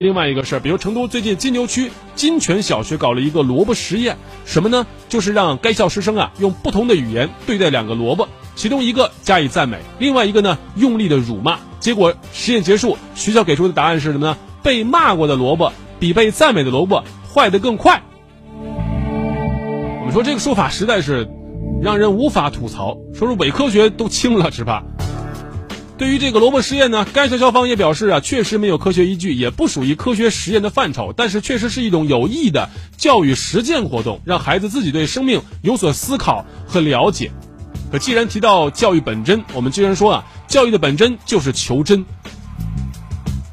另外一个事儿，比如成都最近金牛区金泉小学搞了一个萝卜实验，什么呢？就是让该校师生啊用不同的语言对待两个萝卜，其中一个加以赞美，另外一个呢用力的辱骂。结果实验结束，学校给出的答案是什么呢？被骂过的萝卜比被赞美的萝卜坏得更快。我们说这个说法实在是让人无法吐槽，说是伪科学都轻了是吧？对于这个萝卜实验呢，该校校方也表示啊，确实没有科学依据，也不属于科学实验的范畴，但是确实是一种有益的教育实践活动，让孩子自己对生命有所思考和了解。可既然提到教育本真，我们既然说啊，教育的本真就是求真。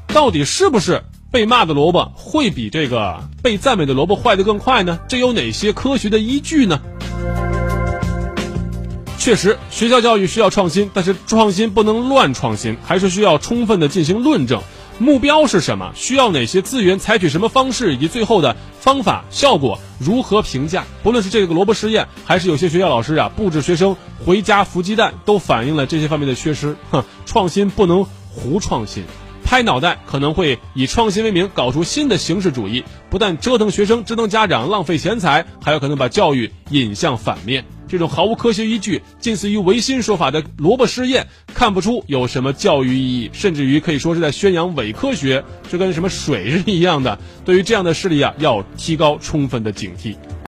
到底是不是被骂的萝卜会比这个被赞美的萝卜坏得更快呢？这有哪些科学的依据呢？确实，学校教育需要创新，但是创新不能乱创新，还是需要充分的进行论证。目标是什么？需要哪些资源？采取什么方式？以及最后的方法、效果如何评价？不论是这个萝卜实验，还是有些学校老师啊布置学生回家孵鸡蛋，都反映了这些方面的缺失。哼，创新不能胡创新，拍脑袋可能会以创新为名搞出新的形式主义，不但折腾学生、折腾家长、浪费钱财，还有可能把教育引向反面。这种毫无科学依据、近似于唯心说法的萝卜试验，看不出有什么教育意义，甚至于可以说是在宣扬伪科学，这跟什么水是一样的。对于这样的事例啊，要提高充分的警惕。